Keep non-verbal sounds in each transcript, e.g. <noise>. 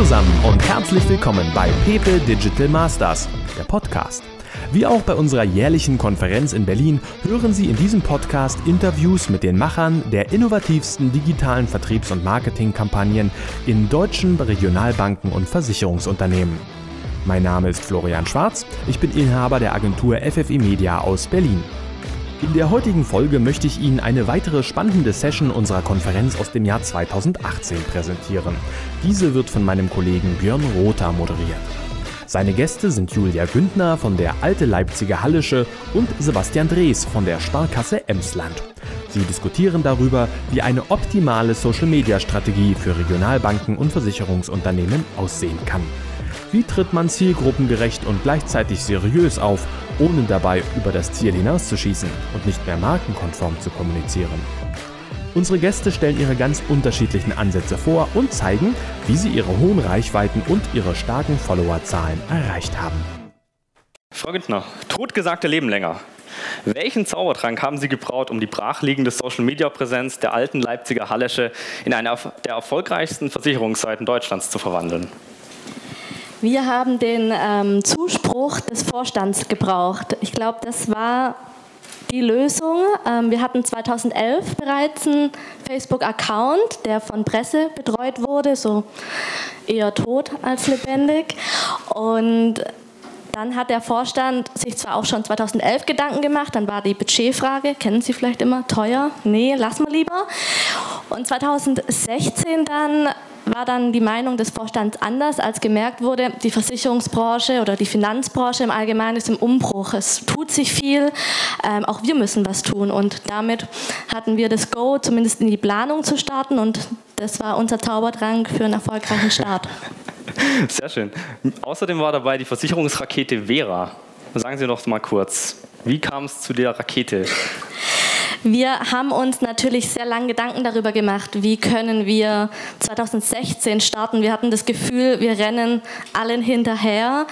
zusammen und herzlich willkommen bei Pepe Digital Masters, der Podcast. Wie auch bei unserer jährlichen Konferenz in Berlin hören Sie in diesem Podcast Interviews mit den Machern der innovativsten digitalen Vertriebs- und Marketingkampagnen in deutschen Regionalbanken und Versicherungsunternehmen. Mein Name ist Florian Schwarz, ich bin Inhaber der Agentur FFI Media aus Berlin. In der heutigen Folge möchte ich Ihnen eine weitere spannende Session unserer Konferenz aus dem Jahr 2018 präsentieren. Diese wird von meinem Kollegen Björn Rother moderiert. Seine Gäste sind Julia Güntner von der Alte Leipziger Hallische und Sebastian Drees von der Sparkasse Emsland. Sie diskutieren darüber, wie eine optimale Social-Media-Strategie für Regionalbanken und Versicherungsunternehmen aussehen kann. Wie tritt man zielgruppengerecht und gleichzeitig seriös auf, ohne dabei über das Ziel hinauszuschießen und nicht mehr markenkonform zu kommunizieren? Unsere Gäste stellen ihre ganz unterschiedlichen Ansätze vor und zeigen, wie sie ihre hohen Reichweiten und ihre starken Followerzahlen erreicht haben. Frau Güntner, totgesagte Leben länger. Welchen Zaubertrank haben Sie gebraut, um die brachliegende Social-Media-Präsenz der alten Leipziger Hallesche in eine der erfolgreichsten Versicherungsseiten Deutschlands zu verwandeln? Wir haben den ähm, Zuspruch des Vorstands gebraucht. Ich glaube, das war die Lösung. Ähm, wir hatten 2011 bereits einen Facebook-Account, der von Presse betreut wurde, so eher tot als lebendig. Und dann hat der Vorstand sich zwar auch schon 2011 Gedanken gemacht, dann war die Budgetfrage, kennen Sie vielleicht immer, teuer? Nee, lassen wir lieber. Und 2016 dann war dann die Meinung des Vorstands anders, als gemerkt wurde, die Versicherungsbranche oder die Finanzbranche im Allgemeinen ist im Umbruch. Es tut sich viel, ähm, auch wir müssen was tun. Und damit hatten wir das Go, zumindest in die Planung zu starten. Und das war unser Zaubertrank für einen erfolgreichen Start. <laughs> Sehr schön. Außerdem war dabei die Versicherungsrakete Vera. Sagen Sie doch mal kurz, wie kam es zu der Rakete? Wir haben uns natürlich sehr lange Gedanken darüber gemacht, wie können wir 2016 starten. Wir hatten das Gefühl, wir rennen allen hinterher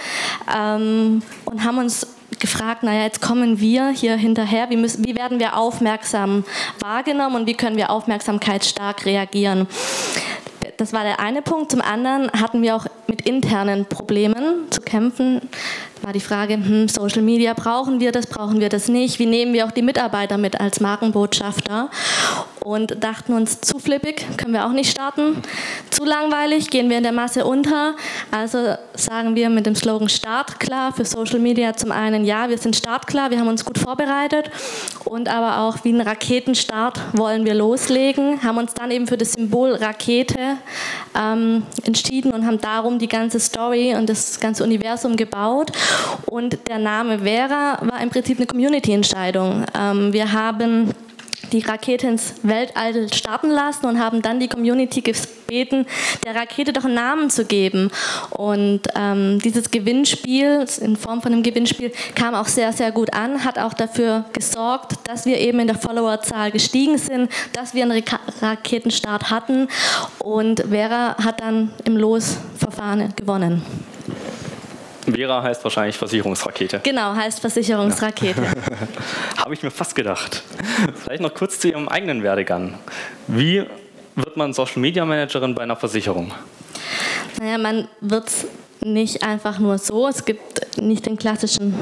ähm, und haben uns gefragt, naja, jetzt kommen wir hier hinterher, wie, müssen, wie werden wir aufmerksam wahrgenommen und wie können wir aufmerksamkeitsstark reagieren. Das war der eine Punkt. Zum anderen hatten wir auch mit internen Problemen zu kämpfen war die Frage, hm, Social Media, brauchen wir das, brauchen wir das nicht? Wie nehmen wir auch die Mitarbeiter mit als Markenbotschafter? Und dachten uns, zu flippig können wir auch nicht starten, zu langweilig gehen wir in der Masse unter. Also sagen wir mit dem Slogan Startklar für Social Media zum einen, ja, wir sind startklar, wir haben uns gut vorbereitet und aber auch wie ein Raketenstart wollen wir loslegen, haben uns dann eben für das Symbol Rakete ähm, entschieden und haben darum die ganze Story und das ganze Universum gebaut. Und der Name Vera war im Prinzip eine Community-Entscheidung. Ähm, wir haben die Rakete ins Weltall starten lassen und haben dann die Community gebeten, der Rakete doch einen Namen zu geben. Und ähm, dieses Gewinnspiel in Form von einem Gewinnspiel kam auch sehr, sehr gut an, hat auch dafür gesorgt, dass wir eben in der Followerzahl gestiegen sind, dass wir einen Raketenstart hatten und Vera hat dann im Losverfahren gewonnen. Vera heißt wahrscheinlich Versicherungsrakete. Genau, heißt Versicherungsrakete. Ja. <laughs> Habe ich mir fast gedacht. Vielleicht noch kurz zu Ihrem eigenen Werdegang. Wie wird man Social Media Managerin bei einer Versicherung? Naja, man wird es nicht einfach nur so. Es gibt nicht den klassischen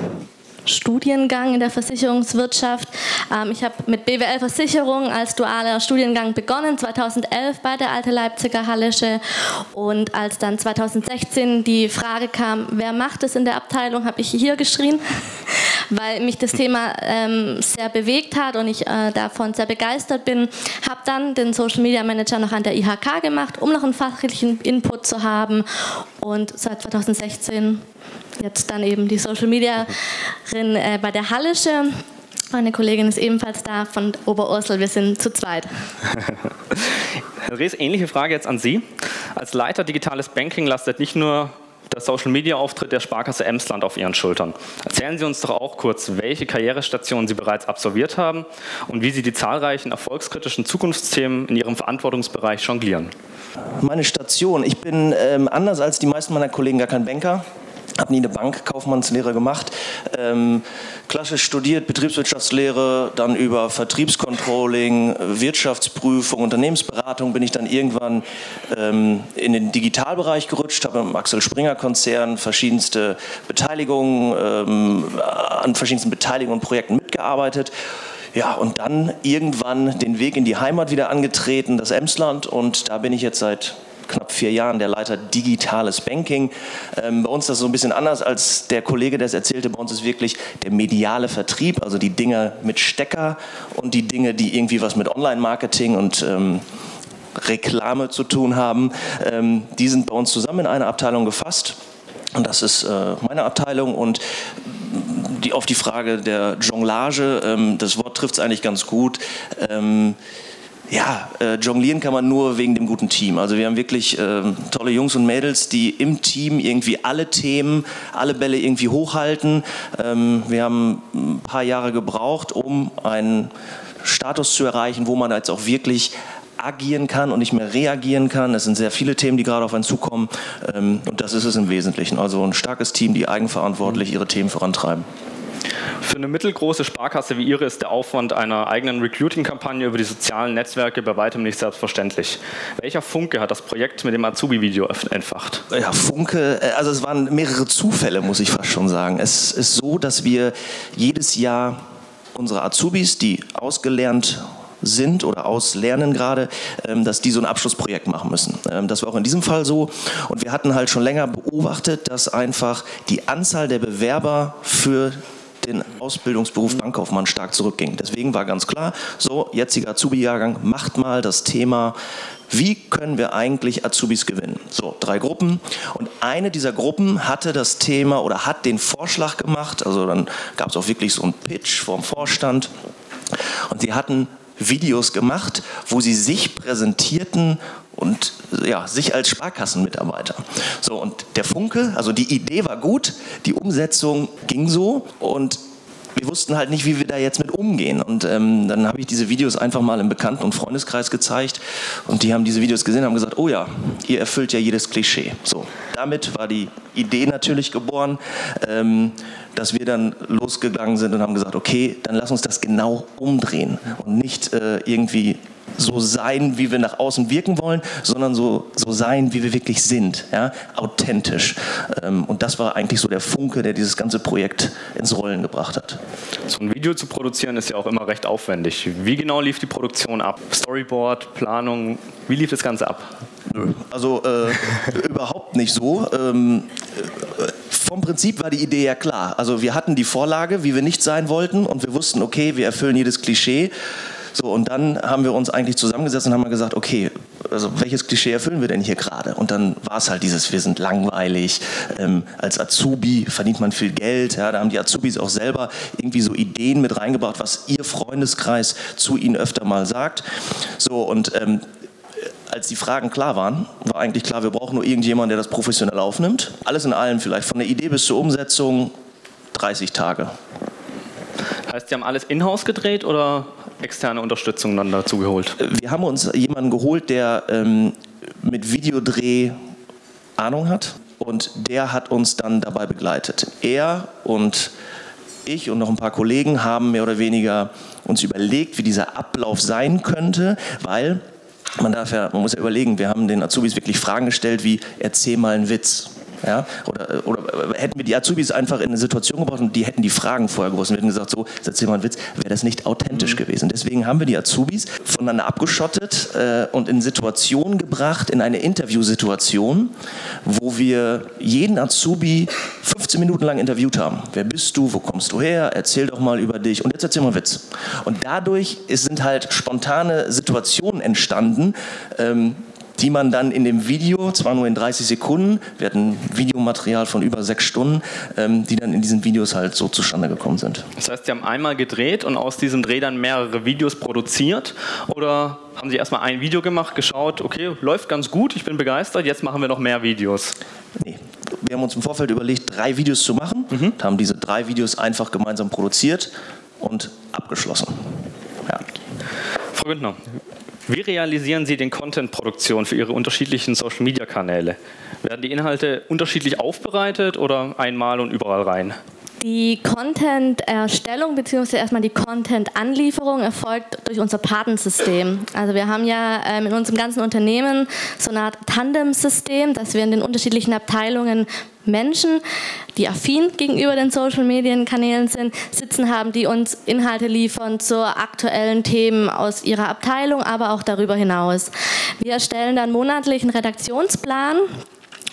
Studiengang in der Versicherungswirtschaft. Ähm, ich habe mit BWL Versicherung als dualer Studiengang begonnen, 2011 bei der Alte Leipziger Hallische. Und als dann 2016 die Frage kam, wer macht es in der Abteilung, habe ich hier geschrien, <laughs> weil mich das Thema ähm, sehr bewegt hat und ich äh, davon sehr begeistert bin. Habe dann den Social Media Manager noch an der IHK gemacht, um noch einen fachlichen Input zu haben. Und seit 2016 jetzt dann eben die Social Media äh, bei der Hallische. Meine Kollegin ist ebenfalls da von Oberursel. Wir sind zu zweit. <laughs> Herr Rees, ähnliche Frage jetzt an Sie. Als Leiter digitales Banking lastet nicht nur der Social Media Auftritt der Sparkasse Emsland auf Ihren Schultern. Erzählen Sie uns doch auch kurz, welche Karrierestationen Sie bereits absolviert haben und wie Sie die zahlreichen erfolgskritischen Zukunftsthemen in Ihrem Verantwortungsbereich jonglieren. Meine Station. Ich bin ähm, anders als die meisten meiner Kollegen gar kein Banker habe nie eine Bankkaufmannslehre gemacht. Ähm, klassisch studiert, Betriebswirtschaftslehre, dann über Vertriebscontrolling, Wirtschaftsprüfung, Unternehmensberatung bin ich dann irgendwann ähm, in den Digitalbereich gerutscht, habe im Axel Springer Konzern verschiedenste Beteiligungen, ähm, an verschiedensten Beteiligungen und Projekten mitgearbeitet. Ja, und dann irgendwann den Weg in die Heimat wieder angetreten, das Emsland, und da bin ich jetzt seit knapp vier Jahren der Leiter Digitales Banking. Ähm, bei uns ist das so ein bisschen anders als der Kollege, der es erzählte. Bei uns ist wirklich der mediale Vertrieb, also die Dinge mit Stecker und die Dinge, die irgendwie was mit Online-Marketing und ähm, Reklame zu tun haben. Ähm, die sind bei uns zusammen in einer Abteilung gefasst. Und das ist äh, meine Abteilung und die, auf die Frage der Jonglage, ähm, das Wort trifft es eigentlich ganz gut. Ähm, ja, äh, jonglieren kann man nur wegen dem guten Team. Also wir haben wirklich äh, tolle Jungs und Mädels, die im Team irgendwie alle Themen, alle Bälle irgendwie hochhalten. Ähm, wir haben ein paar Jahre gebraucht, um einen Status zu erreichen, wo man jetzt auch wirklich agieren kann und nicht mehr reagieren kann. Es sind sehr viele Themen, die gerade auf einen zukommen ähm, und das ist es im Wesentlichen. Also ein starkes Team, die eigenverantwortlich ihre Themen vorantreiben. Für eine mittelgroße Sparkasse wie Ihre ist der Aufwand einer eigenen Recruiting-Kampagne über die sozialen Netzwerke bei weitem nicht selbstverständlich. Welcher Funke hat das Projekt mit dem Azubi-Video entfacht? Ja, Funke, äh, also es waren mehrere Zufälle, muss ich fast schon sagen. Es ist so, dass wir jedes Jahr unsere Azubis, die ausgelernt sind oder auslernen gerade, ähm, dass die so ein Abschlussprojekt machen müssen. Ähm, das war auch in diesem Fall so. Und wir hatten halt schon länger beobachtet, dass einfach die Anzahl der Bewerber für den Ausbildungsberuf Bankkaufmann stark zurückging. Deswegen war ganz klar, so, jetziger Azubi-Jahrgang, macht mal das Thema wie können wir eigentlich Azubis gewinnen? So, drei Gruppen. Und eine dieser Gruppen hatte das Thema oder hat den Vorschlag gemacht, also dann gab es auch wirklich so einen Pitch vom Vorstand. Und sie hatten Videos gemacht, wo sie sich präsentierten und ja, sich als Sparkassenmitarbeiter. So, und der Funke, also die Idee war gut, die Umsetzung ging so und wir wussten halt nicht, wie wir da jetzt mit umgehen. Und ähm, dann habe ich diese Videos einfach mal im Bekannten- und Freundeskreis gezeigt. Und die haben diese Videos gesehen und haben gesagt, oh ja, ihr erfüllt ja jedes Klischee. So, damit war die Idee natürlich geboren, ähm, dass wir dann losgegangen sind und haben gesagt, okay, dann lass uns das genau umdrehen und nicht äh, irgendwie so sein, wie wir nach außen wirken wollen, sondern so, so sein, wie wir wirklich sind, ja? authentisch. Ähm, und das war eigentlich so der Funke, der dieses ganze Projekt ins Rollen gebracht hat. So ein Video zu produzieren ist ja auch immer recht aufwendig. Wie genau lief die Produktion ab? Storyboard, Planung, wie lief das Ganze ab? Also äh, <laughs> überhaupt nicht so. Ähm, äh, vom Prinzip war die Idee ja klar. Also wir hatten die Vorlage, wie wir nicht sein wollten und wir wussten, okay, wir erfüllen jedes Klischee. So, und dann haben wir uns eigentlich zusammengesetzt und haben gesagt, okay, also welches Klischee erfüllen wir denn hier gerade? Und dann war es halt dieses, wir sind langweilig, ähm, als Azubi verdient man viel Geld, ja, da haben die Azubis auch selber irgendwie so Ideen mit reingebracht, was ihr Freundeskreis zu ihnen öfter mal sagt. So, und ähm, als die Fragen klar waren, war eigentlich klar, wir brauchen nur irgendjemanden, der das professionell aufnimmt. Alles in allem vielleicht, von der Idee bis zur Umsetzung 30 Tage. Heißt, Sie haben alles in-house gedreht oder externe Unterstützung dann dazu geholt? Wir haben uns jemanden geholt, der ähm, mit Videodreh Ahnung hat und der hat uns dann dabei begleitet. Er und ich und noch ein paar Kollegen haben mehr oder weniger uns überlegt, wie dieser Ablauf sein könnte, weil man darf ja, man muss ja überlegen, wir haben den Azubis wirklich Fragen gestellt wie erzähl mal einen Witz. Ja? Oder, oder hätten wir die Azubis einfach in eine Situation gebracht und die hätten die Fragen vorher gewusst und hätten gesagt, so, jetzt erzähl mal einen Witz, wäre das nicht authentisch mhm. gewesen. Deswegen haben wir die Azubis voneinander abgeschottet äh, und in Situationen gebracht, in eine Interviewsituation, wo wir jeden Azubi 15 Minuten lang interviewt haben. Wer bist du? Wo kommst du her? Erzähl doch mal über dich und jetzt erzähl mal einen Witz. Und dadurch sind halt spontane Situationen entstanden, ähm, die man dann in dem Video, zwar nur in 30 Sekunden, wir hatten Videomaterial von über sechs Stunden, ähm, die dann in diesen Videos halt so zustande gekommen sind. Das heißt, Sie haben einmal gedreht und aus diesem Dreh dann mehrere Videos produziert oder haben Sie erstmal ein Video gemacht, geschaut, okay, läuft ganz gut, ich bin begeistert, jetzt machen wir noch mehr Videos? Nee. Wir haben uns im Vorfeld überlegt, drei Videos zu machen, mhm. haben diese drei Videos einfach gemeinsam produziert und abgeschlossen. Ja. Frau Güntner, Wie realisieren Sie den Content-Produktion für Ihre unterschiedlichen Social-Media-Kanäle? Werden die Inhalte unterschiedlich aufbereitet oder einmal und überall rein? Die Content-Erstellung bzw. erstmal die Content-Anlieferung erfolgt durch unser Patensystem. Also wir haben ja ähm, in unserem ganzen Unternehmen so eine Art Tandem-System, dass wir in den unterschiedlichen Abteilungen Menschen, die affin gegenüber den Social-Medien-Kanälen sind, sitzen haben, die uns Inhalte liefern zu aktuellen Themen aus ihrer Abteilung, aber auch darüber hinaus. Wir erstellen dann monatlich einen Redaktionsplan,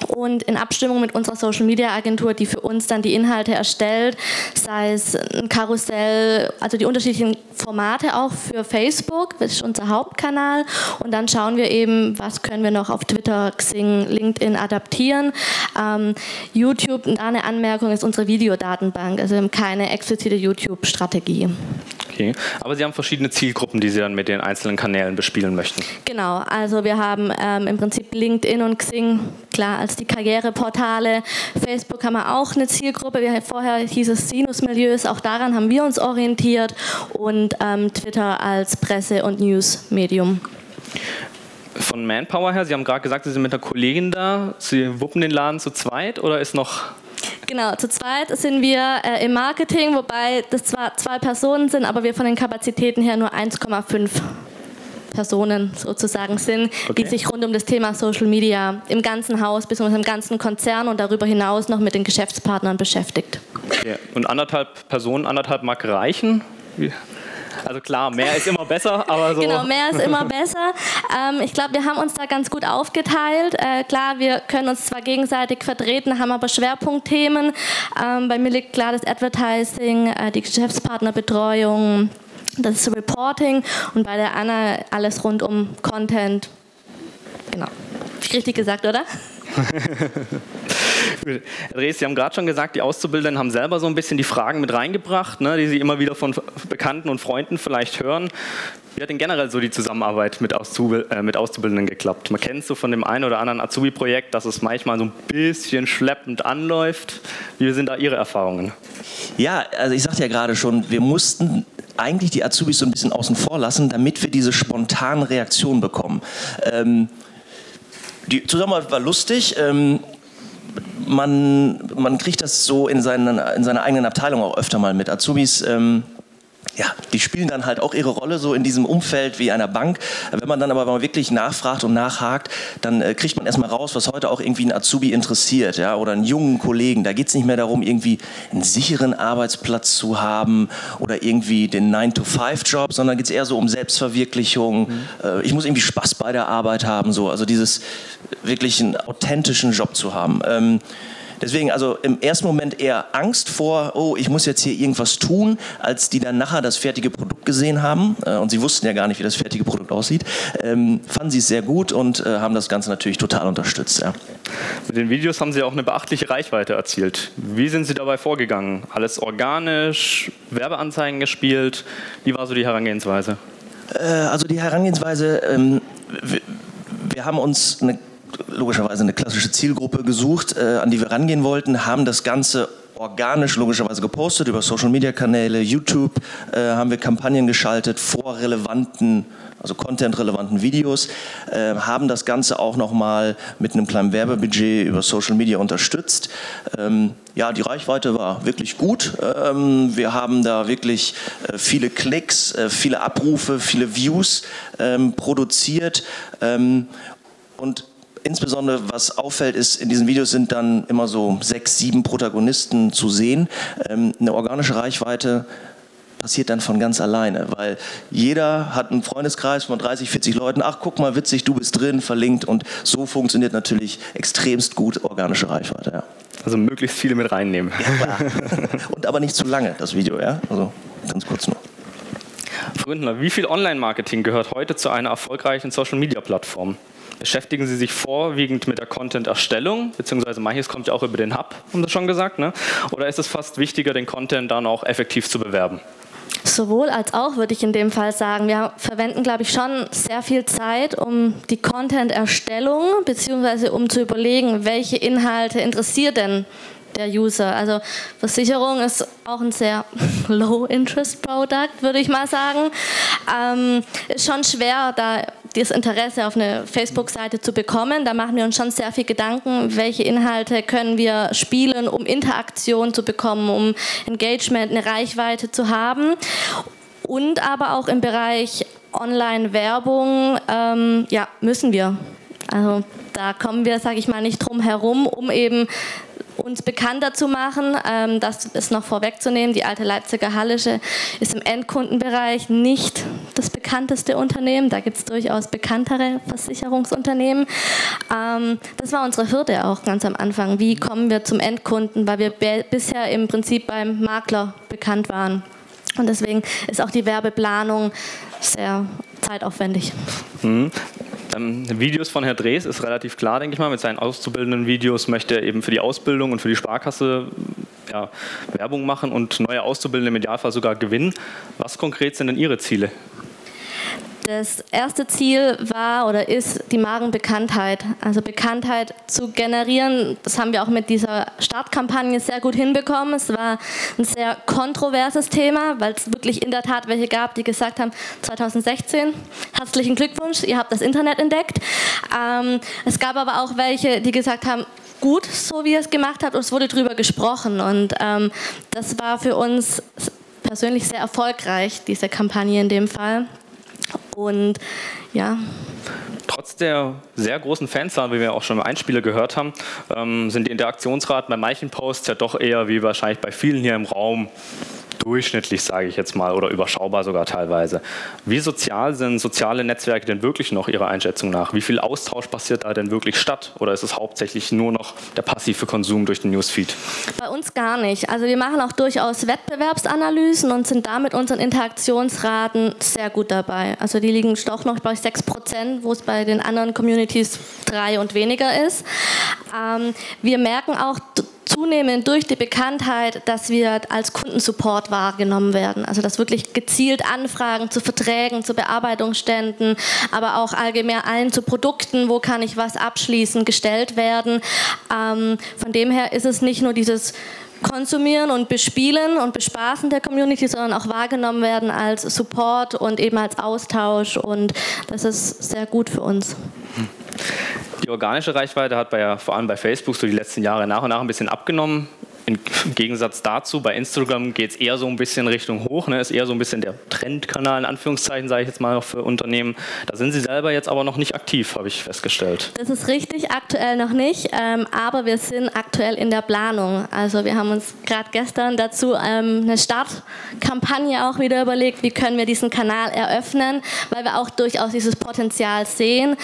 und in Abstimmung mit unserer Social Media Agentur, die für uns dann die Inhalte erstellt, sei es ein Karussell, also die unterschiedlichen Formate auch für Facebook, das ist unser Hauptkanal und dann schauen wir eben, was können wir noch auf Twitter, Xing, LinkedIn adaptieren. Ähm, YouTube, da eine Anmerkung, ist unsere Videodatenbank, also wir haben keine explizite YouTube-Strategie. Okay, aber Sie haben verschiedene Zielgruppen, die Sie dann mit den einzelnen Kanälen bespielen möchten. Genau, also wir haben ähm, im Prinzip LinkedIn und Xing, klar, als die Karriereportale. Facebook haben wir auch eine Zielgruppe. Wir, vorher hieß es Sinus-Milieus, auch daran haben wir uns orientiert. Und ähm, Twitter als Presse- und News-Medium. Von Manpower her, Sie haben gerade gesagt, Sie sind mit einer Kollegin da. Sie wuppen den Laden zu zweit oder ist noch Genau, zu zweit sind wir äh, im Marketing, wobei das zwar zwei Personen sind, aber wir von den Kapazitäten her nur 1,5 Personen sozusagen sind, okay. die sich rund um das Thema Social Media im ganzen Haus bzw. im ganzen Konzern und darüber hinaus noch mit den Geschäftspartnern beschäftigt. Okay. Und anderthalb Personen, anderthalb mag reichen? Also klar, mehr ist immer besser, aber so. Genau, mehr ist immer besser. Ähm, ich glaube, wir haben uns da ganz gut aufgeteilt. Äh, klar, wir können uns zwar gegenseitig vertreten, haben aber Schwerpunktthemen. Ähm, bei mir liegt klar das Advertising, äh, die Geschäftspartnerbetreuung, das Reporting und bei der Anna alles rund um Content. Genau. Richtig gesagt, oder? <laughs> Herr Drees, Sie haben gerade schon gesagt, die Auszubildenden haben selber so ein bisschen die Fragen mit reingebracht, ne, die Sie immer wieder von Bekannten und Freunden vielleicht hören. Wie hat denn generell so die Zusammenarbeit mit, Auszubil äh, mit Auszubildenden geklappt? Man kennt so von dem einen oder anderen Azubi-Projekt, dass es manchmal so ein bisschen schleppend anläuft. Wie sind da Ihre Erfahrungen? Ja, also ich sagte ja gerade schon, wir mussten eigentlich die Azubis so ein bisschen außen vor lassen, damit wir diese spontanen Reaktionen bekommen. Ähm, die Zusammenarbeit war lustig. Ähm, man, man kriegt das so in, seinen, in seiner eigenen Abteilung auch öfter mal mit. Azubis ähm, ja, die spielen dann halt auch ihre Rolle so in diesem Umfeld wie einer Bank. Wenn man dann aber mal wirklich nachfragt und nachhakt, dann äh, kriegt man erstmal raus, was heute auch irgendwie einen Azubi interessiert, ja, oder einen jungen Kollegen. Da geht es nicht mehr darum, irgendwie einen sicheren Arbeitsplatz zu haben oder irgendwie den 9-to-5-Job, sondern geht es eher so um Selbstverwirklichung. Mhm. Äh, ich muss irgendwie Spaß bei der Arbeit haben, so, also dieses wirklich einen authentischen Job zu haben. Ähm, Deswegen also im ersten Moment eher Angst vor, oh, ich muss jetzt hier irgendwas tun, als die dann nachher das fertige Produkt gesehen haben. Äh, und sie wussten ja gar nicht, wie das fertige Produkt aussieht. Ähm, fanden sie es sehr gut und äh, haben das Ganze natürlich total unterstützt. Ja. Mit den Videos haben Sie auch eine beachtliche Reichweite erzielt. Wie sind Sie dabei vorgegangen? Alles organisch, Werbeanzeigen gespielt? Wie war so die Herangehensweise? Äh, also die Herangehensweise, ähm, wir, wir haben uns eine logischerweise eine klassische Zielgruppe gesucht, äh, an die wir rangehen wollten, haben das Ganze organisch logischerweise gepostet über Social Media Kanäle, YouTube äh, haben wir Kampagnen geschaltet vor relevanten, also content-relevanten Videos, äh, haben das Ganze auch nochmal mit einem kleinen Werbebudget über Social Media unterstützt. Ähm, ja, die Reichweite war wirklich gut. Ähm, wir haben da wirklich äh, viele Klicks, äh, viele Abrufe, viele Views ähm, produziert ähm, und insbesondere was auffällt, ist, in diesen Videos sind dann immer so sechs, sieben Protagonisten zu sehen. Ähm, eine organische Reichweite passiert dann von ganz alleine, weil jeder hat einen Freundeskreis von 30, 40 Leuten. Ach, guck mal, witzig, du bist drin, verlinkt und so funktioniert natürlich extremst gut organische Reichweite. Ja. Also möglichst viele mit reinnehmen. Ja, <laughs> und aber nicht zu lange, das Video, ja? Also ganz kurz nur. Frau Gründner, wie viel Online-Marketing gehört heute zu einer erfolgreichen Social-Media-Plattform? Beschäftigen Sie sich vorwiegend mit der Content-Erstellung, beziehungsweise manches kommt ja auch über den Hub, haben Sie schon gesagt, ne? oder ist es fast wichtiger, den Content dann auch effektiv zu bewerben? Sowohl als auch würde ich in dem Fall sagen, wir verwenden, glaube ich, schon sehr viel Zeit, um die Content-Erstellung, beziehungsweise um zu überlegen, welche Inhalte interessiert denn der User. Also Versicherung ist auch ein sehr <laughs> Low-Interest-Product, würde ich mal sagen. Ähm, ist schon schwer, da das Interesse auf eine Facebook-Seite zu bekommen. Da machen wir uns schon sehr viel Gedanken, welche Inhalte können wir spielen, um Interaktion zu bekommen, um Engagement, eine Reichweite zu haben. Und aber auch im Bereich Online-Werbung, ähm, ja, müssen wir. Also da kommen wir, sage ich mal, nicht drum herum, um eben uns bekannter zu machen. Ähm, das ist noch vorwegzunehmen. Die alte Leipziger Hallische ist im Endkundenbereich nicht das bekannteste Unternehmen. Da gibt es durchaus bekanntere Versicherungsunternehmen. Ähm, das war unsere Hürde auch ganz am Anfang. Wie kommen wir zum Endkunden? Weil wir bisher im Prinzip beim Makler bekannt waren. Und deswegen ist auch die Werbeplanung sehr zeitaufwendig. Mhm. Ähm, Videos von Herrn Drees ist relativ klar, denke ich mal. Mit seinen auszubildenden Videos möchte er eben für die Ausbildung und für die Sparkasse ja, Werbung machen und neue Auszubildende im Idealfall sogar gewinnen. Was konkret sind denn Ihre Ziele? Das erste Ziel war oder ist die Markenbekanntheit. Also Bekanntheit zu generieren. Das haben wir auch mit dieser Startkampagne sehr gut hinbekommen. Es war ein sehr kontroverses Thema, weil es wirklich in der Tat welche gab, die gesagt haben, 2016, herzlichen Glückwunsch, ihr habt das Internet entdeckt. Ähm, es gab aber auch welche, die gesagt haben, gut, so wie ihr es gemacht habt, und es wurde darüber gesprochen. Und ähm, das war für uns persönlich sehr erfolgreich, diese Kampagne in dem Fall. Und ja. Trotz der sehr großen Fanzahl, wie wir auch schon im Einspieler gehört haben, ähm, sind die Interaktionsraten bei manchen Posts ja doch eher wie wahrscheinlich bei vielen hier im Raum durchschnittlich, sage ich jetzt mal, oder überschaubar sogar teilweise. Wie sozial sind soziale Netzwerke denn wirklich noch Ihrer Einschätzung nach? Wie viel Austausch passiert da denn wirklich statt? Oder ist es hauptsächlich nur noch der passive Konsum durch den Newsfeed? Bei uns gar nicht. Also wir machen auch durchaus Wettbewerbsanalysen und sind damit unseren Interaktionsraten sehr gut dabei. Also die liegen doch noch bei 6 Prozent, wo es bei den anderen Communities drei und weniger ist. Ähm, wir merken auch zunehmend durch die Bekanntheit, dass wir als Kundensupport wahrgenommen werden. Also dass wirklich gezielt Anfragen zu Verträgen, zu Bearbeitungsständen, aber auch allgemein zu Produkten, wo kann ich was abschließen, gestellt werden. Ähm, von dem her ist es nicht nur dieses konsumieren und bespielen und bespaßen der Community, sondern auch wahrgenommen werden als Support und eben als Austausch und das ist sehr gut für uns. Die organische Reichweite hat bei, vor allem bei Facebook so die letzten Jahre nach und nach ein bisschen abgenommen. Im Gegensatz dazu, bei Instagram geht es eher so ein bisschen Richtung hoch, ne? ist eher so ein bisschen der Trendkanal, in Anführungszeichen, sage ich jetzt mal, für Unternehmen. Da sind Sie selber jetzt aber noch nicht aktiv, habe ich festgestellt. Das ist richtig, aktuell noch nicht, ähm, aber wir sind aktuell in der Planung. Also wir haben uns gerade gestern dazu ähm, eine Startkampagne auch wieder überlegt, wie können wir diesen Kanal eröffnen, weil wir auch durchaus dieses Potenzial sehen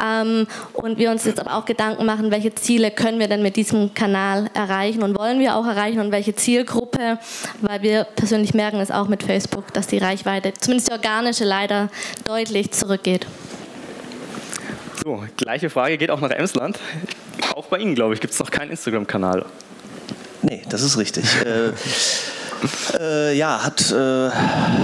ähm, und wir uns jetzt aber auch Gedanken machen, welche Ziele können wir denn mit diesem Kanal erreichen und wollen wir wir auch erreichen und welche Zielgruppe, weil wir persönlich merken es auch mit Facebook, dass die Reichweite, zumindest die organische, leider deutlich zurückgeht. So, gleiche Frage geht auch nach Emsland. Auch bei Ihnen, glaube ich, gibt es noch keinen Instagram-Kanal. Nee, das ist richtig. <laughs> äh, äh, ja, hat äh,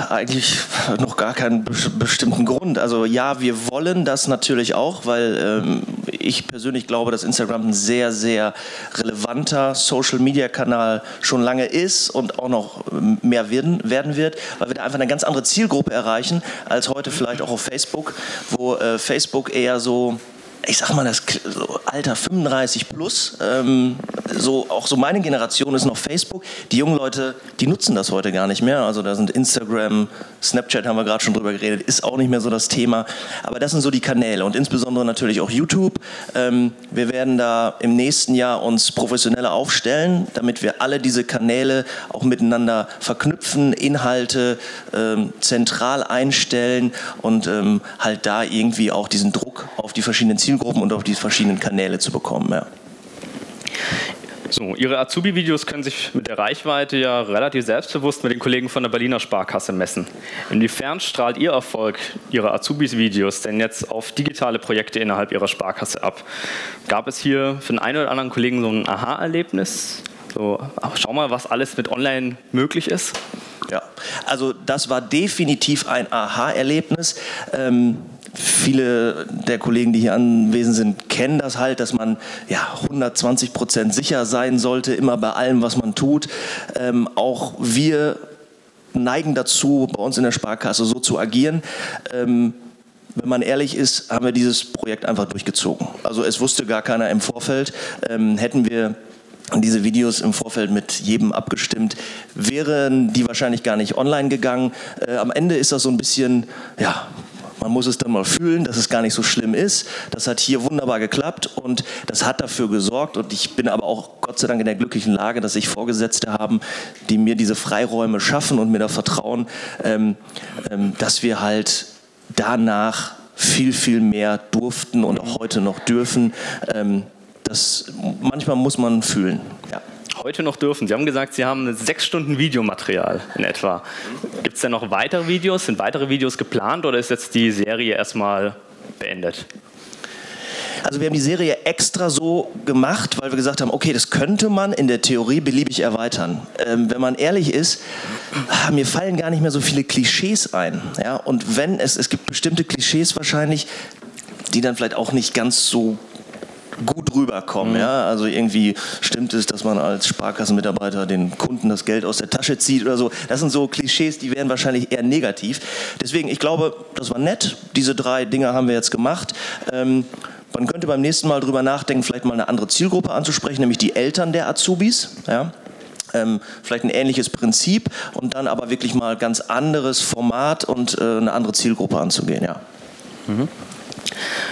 eigentlich noch gar keinen bestimmten Grund. Also ja, wir wollen das natürlich auch, weil ähm, ich persönlich glaube, dass Instagram ein sehr, sehr relevanter Social-Media-Kanal schon lange ist und auch noch mehr werden, werden wird, weil wir da einfach eine ganz andere Zielgruppe erreichen als heute vielleicht auch auf Facebook, wo äh, Facebook eher so ich sag mal, das Alter 35 plus, ähm, so auch so meine Generation ist noch Facebook. Die jungen Leute, die nutzen das heute gar nicht mehr. Also da sind Instagram, Snapchat haben wir gerade schon drüber geredet, ist auch nicht mehr so das Thema. Aber das sind so die Kanäle und insbesondere natürlich auch YouTube. Ähm, wir werden da im nächsten Jahr uns professioneller aufstellen, damit wir alle diese Kanäle auch miteinander verknüpfen, Inhalte ähm, zentral einstellen und ähm, halt da irgendwie auch diesen Druck auf die verschiedenen Ziele Zielgruppen und auf die verschiedenen Kanäle zu bekommen. Ja. So, Ihre Azubi-Videos können sich mit der Reichweite ja relativ selbstbewusst mit den Kollegen von der Berliner Sparkasse messen. Inwiefern strahlt Ihr Erfolg Ihrer Azubis-Videos denn jetzt auf digitale Projekte innerhalb Ihrer Sparkasse ab? Gab es hier für den einen oder anderen Kollegen so ein Aha-Erlebnis? So, schau mal, was alles mit Online möglich ist. Ja, also das war definitiv ein Aha-Erlebnis. Ähm, viele der Kollegen, die hier anwesend sind, kennen das halt, dass man ja 120 Prozent sicher sein sollte, immer bei allem, was man tut. Ähm, auch wir neigen dazu, bei uns in der Sparkasse so zu agieren. Ähm, wenn man ehrlich ist, haben wir dieses Projekt einfach durchgezogen. Also es wusste gar keiner im Vorfeld. Ähm, hätten wir diese Videos im Vorfeld mit jedem abgestimmt, wären die wahrscheinlich gar nicht online gegangen. Äh, am Ende ist das so ein bisschen, ja, man muss es dann mal fühlen, dass es gar nicht so schlimm ist. Das hat hier wunderbar geklappt und das hat dafür gesorgt. Und ich bin aber auch Gott sei Dank in der glücklichen Lage, dass ich Vorgesetzte haben, die mir diese Freiräume schaffen und mir da vertrauen, ähm, ähm, dass wir halt danach viel, viel mehr durften und auch heute noch dürfen. Ähm, das manchmal muss man fühlen. Ja. Heute noch dürfen. Sie haben gesagt, Sie haben sechs Stunden Videomaterial in etwa. Gibt es denn noch weitere Videos? Sind weitere Videos geplant oder ist jetzt die Serie erstmal beendet? Also wir haben die Serie extra so gemacht, weil wir gesagt haben, okay, das könnte man in der Theorie beliebig erweitern. Ähm, wenn man ehrlich ist, ah, mir fallen gar nicht mehr so viele Klischees ein. Ja? Und wenn es, es gibt bestimmte Klischees wahrscheinlich, die dann vielleicht auch nicht ganz so gut rüberkommen. Mhm. Ja? Also irgendwie stimmt es, dass man als Sparkassenmitarbeiter den Kunden das Geld aus der Tasche zieht oder so. Das sind so Klischees, die wären wahrscheinlich eher negativ. Deswegen, ich glaube, das war nett. Diese drei Dinge haben wir jetzt gemacht. Ähm, man könnte beim nächsten Mal drüber nachdenken, vielleicht mal eine andere Zielgruppe anzusprechen, nämlich die Eltern der Azubis. Ja? Ähm, vielleicht ein ähnliches Prinzip und dann aber wirklich mal ganz anderes Format und äh, eine andere Zielgruppe anzugehen. Ja. Mhm.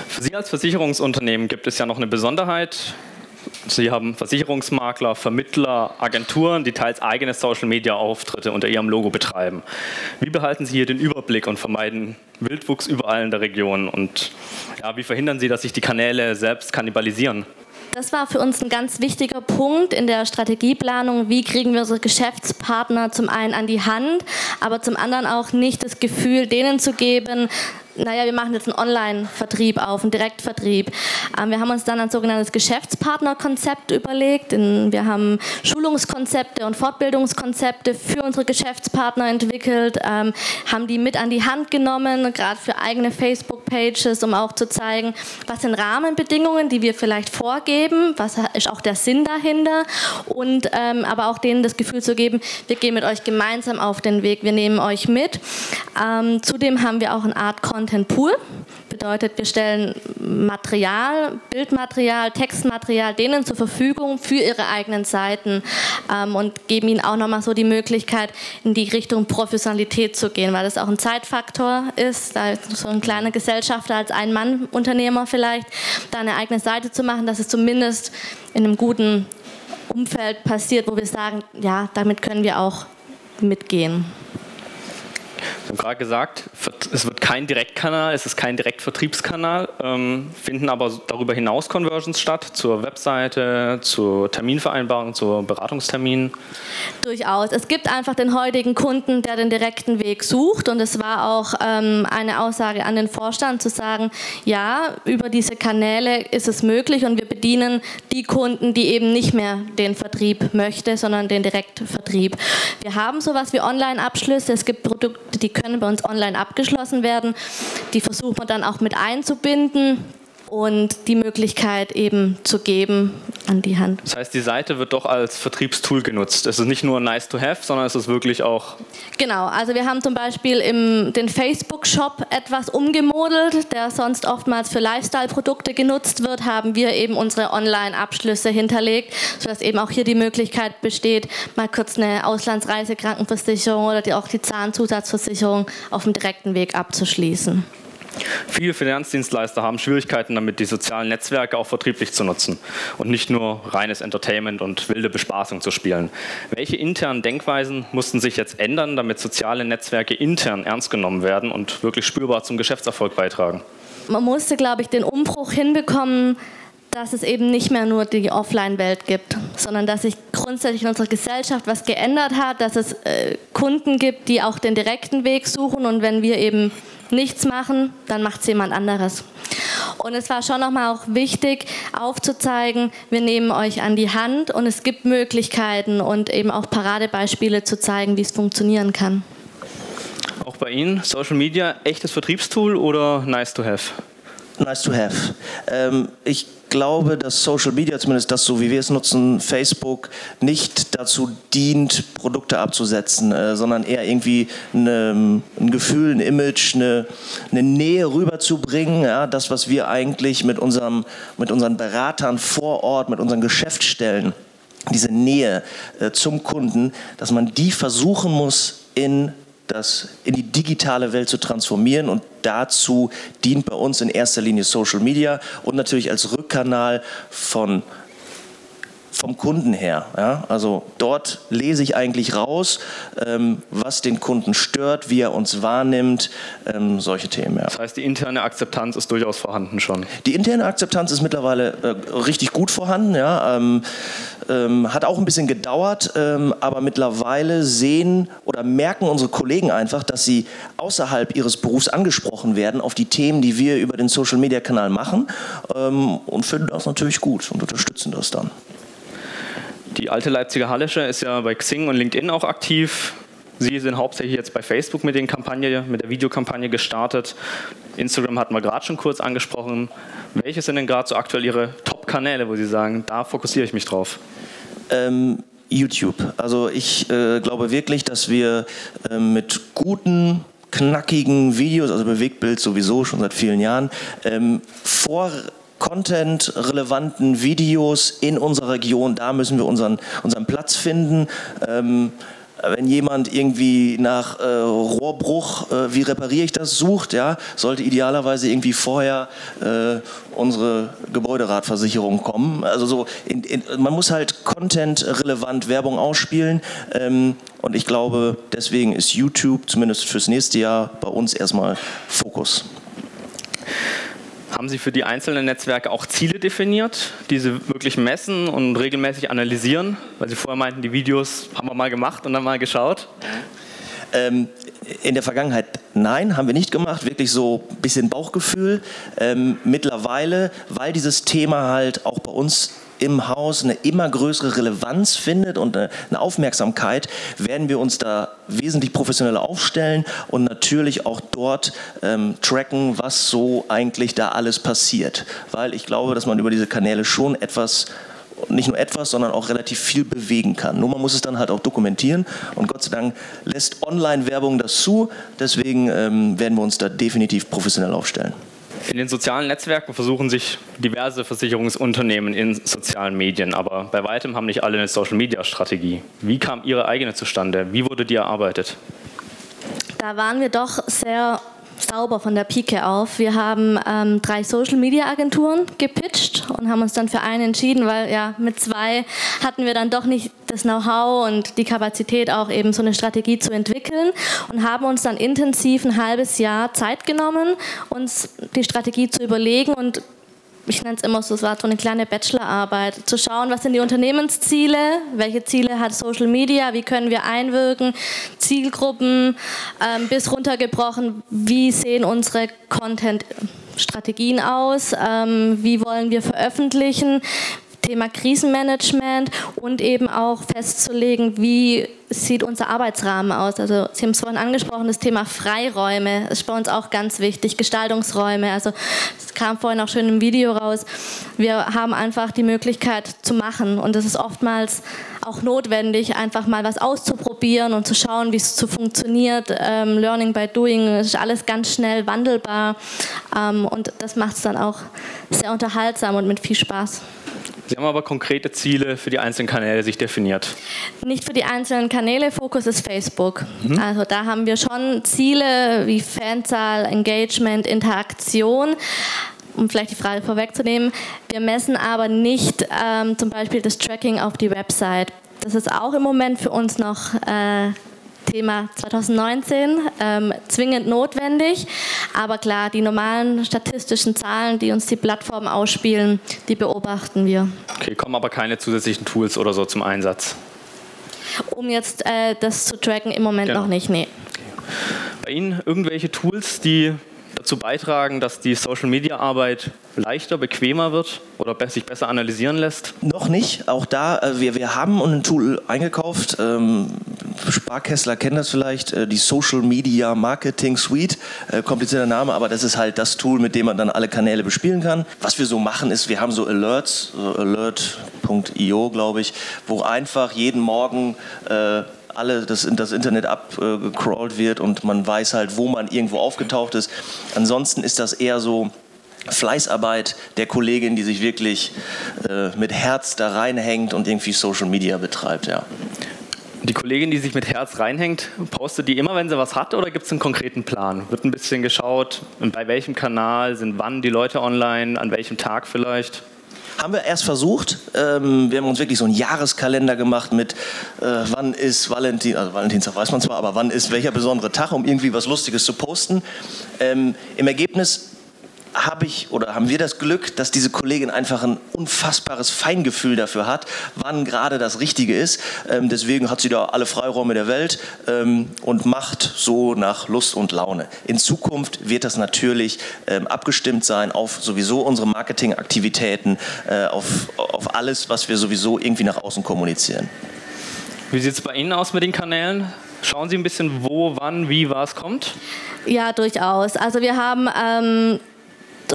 Für Sie als Versicherungsunternehmen gibt es ja noch eine Besonderheit. Sie haben Versicherungsmakler, Vermittler, Agenturen, die teils eigene Social-Media-Auftritte unter ihrem Logo betreiben. Wie behalten Sie hier den Überblick und vermeiden Wildwuchs überall in der Region? Und ja, wie verhindern Sie, dass sich die Kanäle selbst kannibalisieren? Das war für uns ein ganz wichtiger Punkt in der Strategieplanung. Wie kriegen wir unsere Geschäftspartner zum einen an die Hand, aber zum anderen auch nicht das Gefühl, denen zu geben, naja, wir machen jetzt einen Online-Vertrieb auf, einen Direktvertrieb. Ähm, wir haben uns dann ein sogenanntes Geschäftspartnerkonzept überlegt. Wir haben Schulungskonzepte und Fortbildungskonzepte für unsere Geschäftspartner entwickelt, ähm, haben die mit an die Hand genommen, gerade für eigene Facebook-Pages, um auch zu zeigen, was sind Rahmenbedingungen, die wir vielleicht vorgeben, was ist auch der Sinn dahinter und ähm, aber auch denen das Gefühl zu geben, wir gehen mit euch gemeinsam auf den Weg, wir nehmen euch mit. zudem haben wir auch eine Art Content Content Pool. Bedeutet, wir stellen Material, Bildmaterial, Textmaterial denen zur Verfügung für ihre eigenen Seiten ähm, und geben ihnen auch nochmal so die Möglichkeit, in die Richtung Professionalität zu gehen, weil das auch ein Zeitfaktor ist. Da ist so ein kleiner Gesellschafter als Ein-Mann-Unternehmer vielleicht, da eine eigene Seite zu machen, dass es zumindest in einem guten Umfeld passiert, wo wir sagen, ja, damit können wir auch mitgehen. Sie haben gerade gesagt, es wird kein Direktkanal, es ist kein Direktvertriebskanal, ähm, finden aber darüber hinaus Conversions statt zur Webseite, zur Terminvereinbarung, zur Beratungstermin? Durchaus. Es gibt einfach den heutigen Kunden, der den direkten Weg sucht und es war auch ähm, eine Aussage an den Vorstand zu sagen, ja, über diese Kanäle ist es möglich und wir bedienen die Kunden, die eben nicht mehr den Vertrieb möchte, sondern den Direktvertrieb. Wir haben sowas wie Online-Abschlüsse, es gibt Produkte, die können bei uns online abgeschlossen werden. Die versuchen wir dann auch mit einzubinden und die Möglichkeit eben zu geben an die Hand. Das heißt, die Seite wird doch als Vertriebstool genutzt. Es ist nicht nur nice to have, sondern es ist wirklich auch. Genau, also wir haben zum Beispiel im, den Facebook-Shop etwas umgemodelt, der sonst oftmals für Lifestyle-Produkte genutzt wird, haben wir eben unsere Online-Abschlüsse hinterlegt, sodass eben auch hier die Möglichkeit besteht, mal kurz eine Auslandsreisekrankenversicherung oder die, auch die Zahnzusatzversicherung auf dem direkten Weg abzuschließen. Viele Finanzdienstleister haben Schwierigkeiten damit, die sozialen Netzwerke auch vertrieblich zu nutzen und nicht nur reines Entertainment und wilde Bespaßung zu spielen. Welche internen Denkweisen mussten sich jetzt ändern, damit soziale Netzwerke intern ernst genommen werden und wirklich spürbar zum Geschäftserfolg beitragen? Man musste, glaube ich, den Umbruch hinbekommen, dass es eben nicht mehr nur die Offline-Welt gibt, sondern dass sich grundsätzlich in unserer Gesellschaft was geändert hat, dass es äh, Kunden gibt, die auch den direkten Weg suchen und wenn wir eben nichts machen, dann macht es jemand anderes. Und es war schon nochmal auch wichtig aufzuzeigen, wir nehmen euch an die Hand und es gibt Möglichkeiten und eben auch Paradebeispiele zu zeigen, wie es funktionieren kann. Auch bei Ihnen, Social Media, echtes Vertriebstool oder nice to have? nice to have. Ähm, ich glaube, dass Social Media, zumindest das so wie wir es nutzen, Facebook, nicht dazu dient, Produkte abzusetzen, äh, sondern eher irgendwie eine, ein Gefühl, ein Image, eine, eine Nähe rüberzubringen. Ja, das, was wir eigentlich mit, unserem, mit unseren Beratern vor Ort, mit unseren Geschäftsstellen, diese Nähe äh, zum Kunden, dass man die versuchen muss, in das in die digitale Welt zu transformieren und dazu dient bei uns in erster Linie Social Media und natürlich als Rückkanal von vom Kunden her. Ja? Also dort lese ich eigentlich raus, ähm, was den Kunden stört, wie er uns wahrnimmt, ähm, solche Themen. Ja. Das heißt, die interne Akzeptanz ist durchaus vorhanden schon. Die interne Akzeptanz ist mittlerweile äh, richtig gut vorhanden. Ja? Ähm, ähm hat auch ein bisschen gedauert, ähm, aber mittlerweile sehen oder merken unsere Kollegen einfach, dass sie außerhalb ihres Berufs angesprochen werden auf die Themen, die wir über den Social-Media-Kanal machen ähm, und finden das natürlich gut und unterstützen das dann. Die alte Leipziger Hallische ist ja bei Xing und LinkedIn auch aktiv. Sie sind hauptsächlich jetzt bei Facebook mit, den Kampagne, mit der Videokampagne gestartet. Instagram hatten wir gerade schon kurz angesprochen. Welche sind denn gerade so aktuell Ihre Top-Kanäle, wo Sie sagen, da fokussiere ich mich drauf? Ähm, YouTube. Also ich äh, glaube wirklich, dass wir äh, mit guten knackigen Videos, also Bewegtbild sowieso schon seit vielen Jahren, ähm, vor content-relevanten Videos in unserer Region. Da müssen wir unseren, unseren Platz finden. Ähm, wenn jemand irgendwie nach äh, Rohrbruch, äh, wie repariere ich das, sucht, ja, sollte idealerweise irgendwie vorher äh, unsere Gebäuderatversicherung kommen. Also so, in, in, man muss halt content-relevant Werbung ausspielen. Ähm, und ich glaube, deswegen ist YouTube zumindest fürs nächste Jahr bei uns erstmal Fokus. Haben Sie für die einzelnen Netzwerke auch Ziele definiert, die Sie wirklich messen und regelmäßig analysieren? Weil Sie vorher meinten, die Videos haben wir mal gemacht und dann mal geschaut. Ähm, in der Vergangenheit nein, haben wir nicht gemacht, wirklich so ein bisschen Bauchgefühl. Ähm, mittlerweile, weil dieses Thema halt auch bei uns im Haus eine immer größere Relevanz findet und eine, Aufmerksamkeit, werden wir uns da wesentlich professioneller aufstellen und natürlich auch dort ähm, tracken, was so eigentlich da alles passiert. Weil ich glaube, dass man über diese Kanäle schon etwas nicht nur etwas, sondern auch relativ viel bewegen kann. Nur man muss es dann halt auch dokumentieren und Gott sei Dank lässt Online-Werbung das zu. Deswegen ähm, werden wir uns da definitiv professionell aufstellen. In den sozialen Netzwerken versuchen sich diverse Versicherungsunternehmen in sozialen Medien, aber bei weitem haben nicht alle eine Social-Media-Strategie. Wie kam Ihre eigene zustande? Wie wurde die erarbeitet? Da waren wir doch sehr sauber von der Pike auf. Wir haben ähm, drei Social Media Agenturen gepitcht und haben uns dann für eine entschieden, weil ja mit zwei hatten wir dann doch nicht das Know-how und die Kapazität auch eben so eine Strategie zu entwickeln und haben uns dann intensiv ein halbes Jahr Zeit genommen, uns die Strategie zu überlegen und ich nenne es immer so, es war so eine kleine Bachelorarbeit, zu schauen, was sind die Unternehmensziele, welche Ziele hat Social Media, wie können wir einwirken, Zielgruppen ähm, bis runtergebrochen, wie sehen unsere Content-Strategien aus, ähm, wie wollen wir veröffentlichen, Thema Krisenmanagement und eben auch festzulegen, wie sieht unser Arbeitsrahmen aus. Also Sie haben es vorhin angesprochen, das Thema Freiräume ist bei uns auch ganz wichtig, Gestaltungsräume. Also es kam vorhin auch schön im Video raus. Wir haben einfach die Möglichkeit zu machen und es ist oftmals auch notwendig, einfach mal was auszuprobieren und zu schauen, wie es so funktioniert. Ähm, Learning by Doing ist alles ganz schnell wandelbar ähm, und das macht es dann auch sehr unterhaltsam und mit viel Spaß. Sie haben aber konkrete Ziele für die einzelnen Kanäle sich definiert. Nicht für die einzelnen Kanäle, Fokus ist Facebook. Mhm. Also da haben wir schon Ziele wie Fanzahl, Engagement, Interaktion um vielleicht die Frage vorwegzunehmen, wir messen aber nicht ähm, zum Beispiel das Tracking auf die Website. Das ist auch im Moment für uns noch äh, Thema 2019, ähm, zwingend notwendig. Aber klar, die normalen statistischen Zahlen, die uns die Plattformen ausspielen, die beobachten wir. Okay, kommen aber keine zusätzlichen Tools oder so zum Einsatz? Um jetzt äh, das zu tracken, im Moment genau. noch nicht, nee. Bei Ihnen irgendwelche Tools, die dazu beitragen, dass die Social-Media-Arbeit leichter, bequemer wird oder sich besser analysieren lässt? Noch nicht. Auch da, äh, wir, wir haben ein Tool eingekauft. Ähm, Sparkessler kennen das vielleicht, äh, die Social Media Marketing Suite. Äh, komplizierter Name, aber das ist halt das Tool, mit dem man dann alle Kanäle bespielen kann. Was wir so machen ist, wir haben so Alerts, so alert.io, glaube ich, wo einfach jeden Morgen äh, alle das, das Internet abgecrawlt wird und man weiß halt, wo man irgendwo aufgetaucht ist. Ansonsten ist das eher so Fleißarbeit der Kollegin, die sich wirklich äh, mit Herz da reinhängt und irgendwie Social Media betreibt, ja. Die Kollegin, die sich mit Herz reinhängt, postet die immer, wenn sie was hat, oder gibt es einen konkreten Plan? Wird ein bisschen geschaut, bei welchem Kanal sind wann die Leute online, an welchem Tag vielleicht? Haben wir erst versucht. Ähm, wir haben uns wirklich so einen Jahreskalender gemacht mit, äh, wann ist Valentin, also Valentinstag weiß man zwar, aber wann ist welcher besondere Tag, um irgendwie was Lustiges zu posten. Ähm, Im Ergebnis habe ich oder haben wir das Glück, dass diese Kollegin einfach ein unfassbares Feingefühl dafür hat, wann gerade das Richtige ist. Ähm, deswegen hat sie da alle Freiräume der Welt ähm, und macht so nach Lust und Laune. In Zukunft wird das natürlich ähm, abgestimmt sein auf sowieso unsere Marketingaktivitäten, äh, auf, auf alles, was wir sowieso irgendwie nach außen kommunizieren. Wie sieht es bei Ihnen aus mit den Kanälen? Schauen Sie ein bisschen, wo, wann, wie, was kommt? Ja, durchaus. Also wir haben ähm,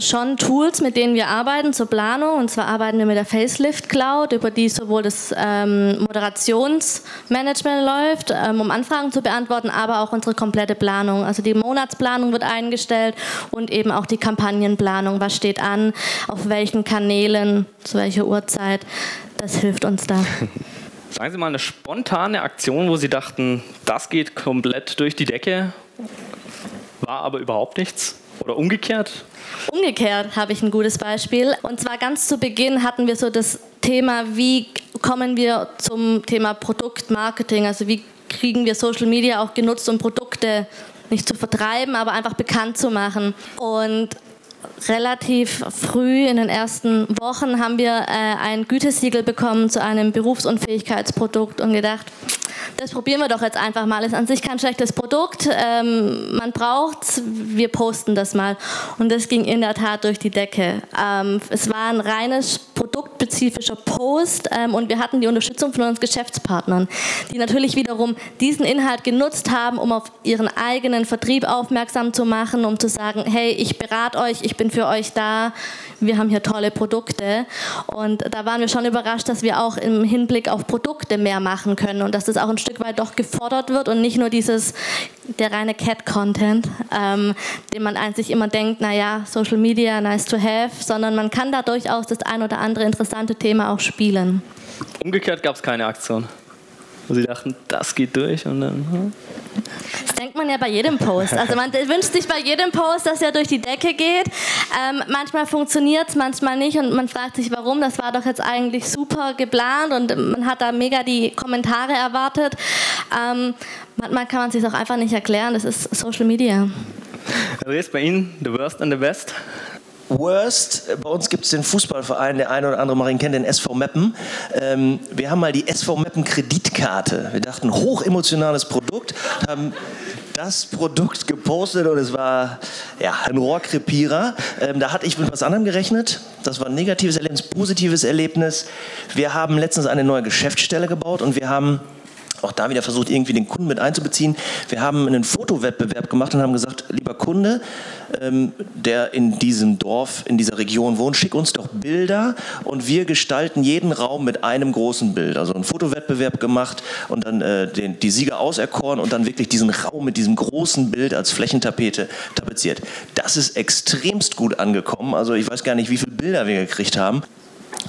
schon Tools, mit denen wir arbeiten zur Planung. Und zwar arbeiten wir mit der Facelift Cloud, über die sowohl das ähm, Moderationsmanagement läuft, ähm, um Anfragen zu beantworten, aber auch unsere komplette Planung. Also die Monatsplanung wird eingestellt und eben auch die Kampagnenplanung. Was steht an, auf welchen Kanälen, zu welcher Uhrzeit. Das hilft uns da. <laughs> Sagen Sie mal eine spontane Aktion, wo Sie dachten, das geht komplett durch die Decke, war aber überhaupt nichts? Oder umgekehrt? Umgekehrt habe ich ein gutes Beispiel. Und zwar ganz zu Beginn hatten wir so das Thema, wie kommen wir zum Thema Produktmarketing, also wie kriegen wir Social Media auch genutzt, um Produkte nicht zu vertreiben, aber einfach bekannt zu machen. Und relativ früh in den ersten Wochen haben wir äh, ein Gütesiegel bekommen zu einem Berufsunfähigkeitsprodukt und gedacht, das probieren wir doch jetzt einfach mal. Ist an sich kein schlechtes Produkt, ähm, man braucht es, wir posten das mal. Und das ging in der Tat durch die Decke. Ähm, es war ein reines produktspezifischer Post ähm, und wir hatten die Unterstützung von unseren Geschäftspartnern, die natürlich wiederum diesen Inhalt genutzt haben, um auf ihren eigenen Vertrieb aufmerksam zu machen, um zu sagen, hey, ich berate euch, ich bin für euch da, wir haben hier tolle Produkte. Und da waren wir schon überrascht, dass wir auch im Hinblick auf Produkte mehr machen können und dass das auch ein Stück weit doch gefordert wird und nicht nur dieses, der reine Cat-Content, ähm, den man eigentlich immer denkt, naja, Social Media, nice to have, sondern man kann da durchaus das ein oder andere interessante Thema auch spielen. Umgekehrt gab es keine Aktion wo sie dachten, das geht durch und dann. Hm. Das denkt man ja bei jedem Post. Also man wünscht sich bei jedem Post, dass er durch die Decke geht. Ähm, manchmal funktioniert es, manchmal nicht und man fragt sich, warum. Das war doch jetzt eigentlich super geplant und man hat da mega die Kommentare erwartet. Ähm, manchmal kann man sich auch einfach nicht erklären. Das ist Social Media. Wer ist bei Ihnen the worst and the best? Worst, bei uns gibt es den Fußballverein, der eine oder andere mal ihn kennt, den SV Meppen. Ähm, wir haben mal die SV Meppen Kreditkarte. Wir dachten, hochemotionales Produkt, haben das Produkt gepostet und es war ja, ein Rohrkrepierer. Ähm, da hatte ich mit was anderem gerechnet. Das war ein negatives Erlebnis, positives Erlebnis. Wir haben letztens eine neue Geschäftsstelle gebaut und wir haben auch da wieder versucht, irgendwie den Kunden mit einzubeziehen. Wir haben einen Fotowettbewerb gemacht und haben gesagt, lieber Kunde, ähm, der in diesem Dorf, in dieser Region wohnt, schick uns doch Bilder und wir gestalten jeden Raum mit einem großen Bild. Also einen Fotowettbewerb gemacht und dann äh, den, die Sieger auserkoren und dann wirklich diesen Raum mit diesem großen Bild als Flächentapete tapeziert. Das ist extremst gut angekommen. Also ich weiß gar nicht, wie viele Bilder wir gekriegt haben.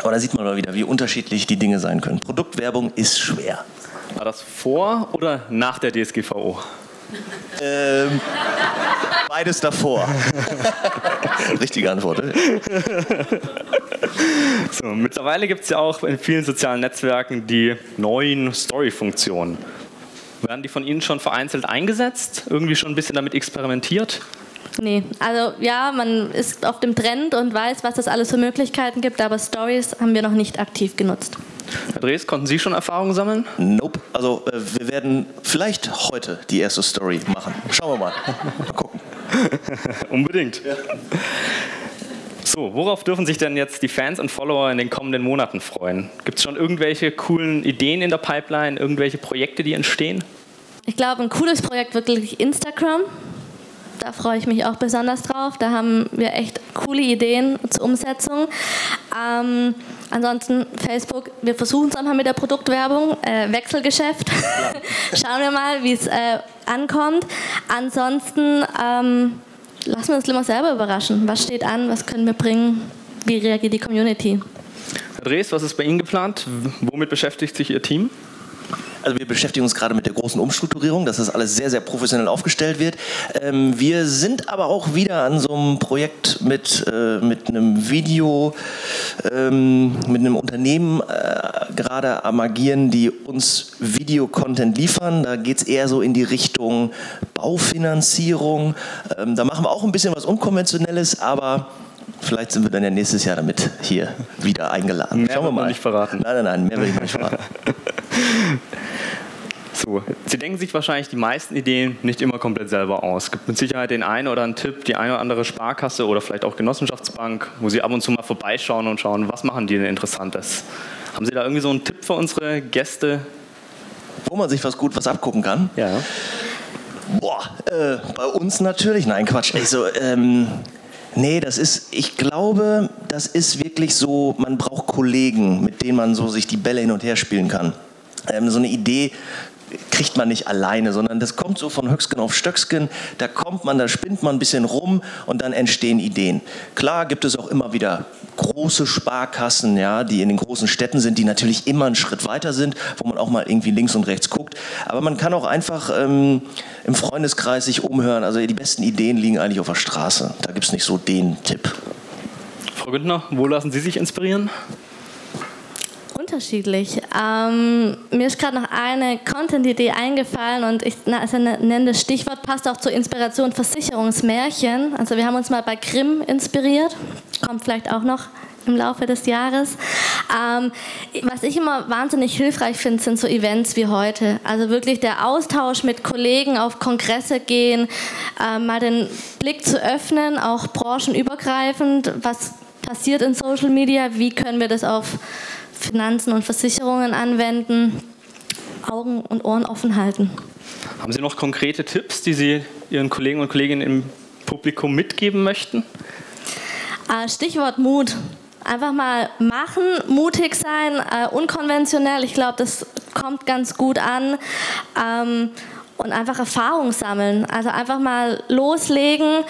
Aber da sieht man mal wieder, wie unterschiedlich die Dinge sein können. Produktwerbung ist schwer. War das vor oder nach der DSGVO? Ähm, beides davor. <laughs> Richtige Antwort. So, mittlerweile gibt es ja auch in vielen sozialen Netzwerken die neuen Story-Funktionen. Werden die von Ihnen schon vereinzelt eingesetzt? Irgendwie schon ein bisschen damit experimentiert? Nee, also ja, man ist auf dem Trend und weiß, was es alles für Möglichkeiten gibt, aber Stories haben wir noch nicht aktiv genutzt. Herr Drees, konnten Sie schon Erfahrungen sammeln? Nope. Also äh, wir werden vielleicht heute die erste Story machen. Schauen wir mal. <laughs> Mal gucken. <laughs> Unbedingt. Ja. So, worauf dürfen sich denn jetzt die Fans und Follower in den kommenden Monaten freuen? Gibt es schon irgendwelche coolen Ideen in der Pipeline, irgendwelche Projekte, die entstehen? glaube, ein cooles Projekt wirklich Instagram. Da freue ich mich auch besonders drauf. Da haben wir echt coole Ideen zur Umsetzung. Ähm, ansonsten Facebook, wir versuchen es einmal mit der Produktwerbung, äh, Wechselgeschäft. <laughs> Schauen wir mal, wie es äh, ankommt. Ansonsten ähm, lassen wir uns lieber selber überraschen. Was steht an? Was können wir bringen? Wie reagiert die Community? Herr Drees, was ist bei Ihnen geplant? Womit beschäftigt sich Ihr Team? Also wir beschäftigen uns gerade mit der großen Umstrukturierung, dass das alles sehr, sehr professionell aufgestellt wird. Ähm, wir sind aber auch wieder an so einem Projekt mit, äh, mit einem Video, ähm, mit einem Unternehmen äh, gerade am Agieren, die uns Videocontent liefern. Da geht es eher so in die Richtung Baufinanzierung. Ähm, da machen wir auch ein bisschen was Unkonventionelles, aber vielleicht sind wir dann ja nächstes Jahr damit hier wieder eingeladen. Mehr Schauen wir mal. nicht verraten. Nein, nein, nein, mehr will ich nicht verraten. <laughs> So, Sie denken sich wahrscheinlich die meisten Ideen nicht immer komplett selber aus. Es gibt mit Sicherheit den einen oder einen Tipp, die eine oder andere Sparkasse oder vielleicht auch Genossenschaftsbank, wo Sie ab und zu mal vorbeischauen und schauen, was machen die denn Interessantes. Haben Sie da irgendwie so einen Tipp für unsere Gäste? Wo man sich was gut was abgucken kann? Ja. Boah, äh, bei uns natürlich. Nein, Quatsch. Also, ähm, Nee, das ist, ich glaube, das ist wirklich so, man braucht Kollegen, mit denen man so sich die Bälle hin und her spielen kann. Ähm, so eine Idee kriegt man nicht alleine, sondern das kommt so von Höcksken auf Stöcksken. Da kommt man, da spinnt man ein bisschen rum und dann entstehen Ideen. Klar gibt es auch immer wieder große Sparkassen, ja, die in den großen Städten sind, die natürlich immer einen Schritt weiter sind, wo man auch mal irgendwie links und rechts guckt. Aber man kann auch einfach ähm, im Freundeskreis sich umhören. Also die besten Ideen liegen eigentlich auf der Straße. Da gibt es nicht so den Tipp. Frau Güntner, wo lassen Sie sich inspirieren? Unterschiedlich. Ähm, mir ist gerade noch eine Content-Idee eingefallen und ich also nenne das Stichwort, passt auch zur Inspiration Versicherungsmärchen. Also wir haben uns mal bei Grimm inspiriert, kommt vielleicht auch noch im Laufe des Jahres. Ähm, was ich immer wahnsinnig hilfreich finde, sind so Events wie heute. Also wirklich der Austausch mit Kollegen auf Kongresse gehen, äh, mal den Blick zu öffnen, auch branchenübergreifend. Was passiert in Social Media? Wie können wir das auf Finanzen und Versicherungen anwenden, Augen und Ohren offen halten. Haben Sie noch konkrete Tipps, die Sie Ihren Kollegen und Kolleginnen im Publikum mitgeben möchten? Äh, Stichwort Mut. Einfach mal machen, mutig sein, äh, unkonventionell. Ich glaube, das kommt ganz gut an. Und einfach Erfahrung sammeln. Also einfach mal loslegen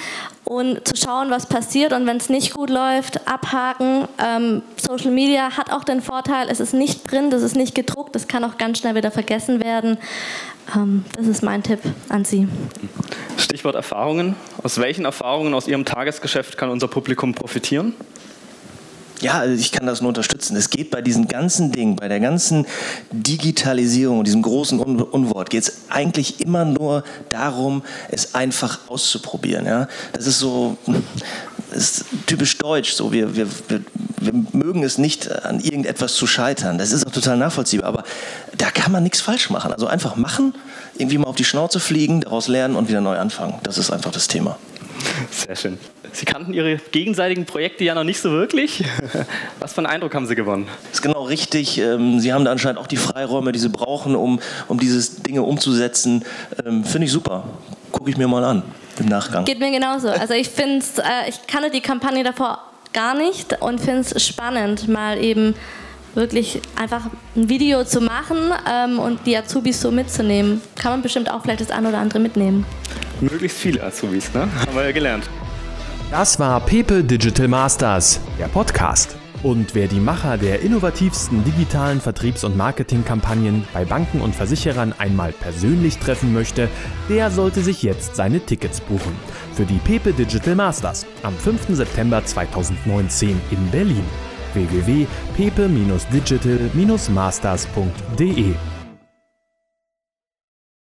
und zu schauen, was passiert. Und wenn es nicht gut läuft, abhaken. Ähm, Social Media hat auch den Vorteil, es ist nicht drin, das ist nicht gedruckt, das kann auch ganz schnell wieder vergessen werden. Ähm, das ist mein Tipp an Sie. Stichwort Erfahrungen. Aus welchen Erfahrungen aus Ihrem Tagesgeschäft kann unser Publikum profitieren? Ja, also ich kann das nur unterstützen. Es geht bei diesen ganzen Dingen, bei der ganzen Digitalisierung und diesem großen Un Unwort, geht es eigentlich immer nur darum, es einfach auszuprobieren. Ja? Das ist so, das ist typisch deutsch. So. Wir, wir, wir, wir mögen es nicht, an irgendetwas zu scheitern. Das ist auch total nachvollziehbar. Aber da kann man nichts falsch machen. Also einfach machen, irgendwie mal auf die Schnauze fliegen, daraus lernen und wieder neu anfangen. Das ist einfach das Thema. Sehr schön. Sie kannten Ihre gegenseitigen Projekte ja noch nicht so wirklich. <laughs> Was für einen Eindruck haben Sie gewonnen? Das ist genau richtig. Ähm, Sie haben da anscheinend auch die Freiräume, die Sie brauchen, um, um diese Dinge umzusetzen. Ähm, finde ich super. Gucke ich mir mal an im Nachgang. Geht mir genauso. Also ich finde äh, ich kannte die Kampagne davor gar nicht und finde es spannend, mal eben wirklich einfach ein Video zu machen ähm, und die Azubis so mitzunehmen. Kann man bestimmt auch vielleicht das ein oder andere mitnehmen. Möglichst viele Azubis, ne? Haben wir ja gelernt. Das war Pepe Digital Masters, der Podcast. Und wer die Macher der innovativsten digitalen Vertriebs- und Marketingkampagnen bei Banken und Versicherern einmal persönlich treffen möchte, der sollte sich jetzt seine Tickets buchen. Für die Pepe Digital Masters am 5. September 2019 in Berlin. www.pepe-digital-masters.de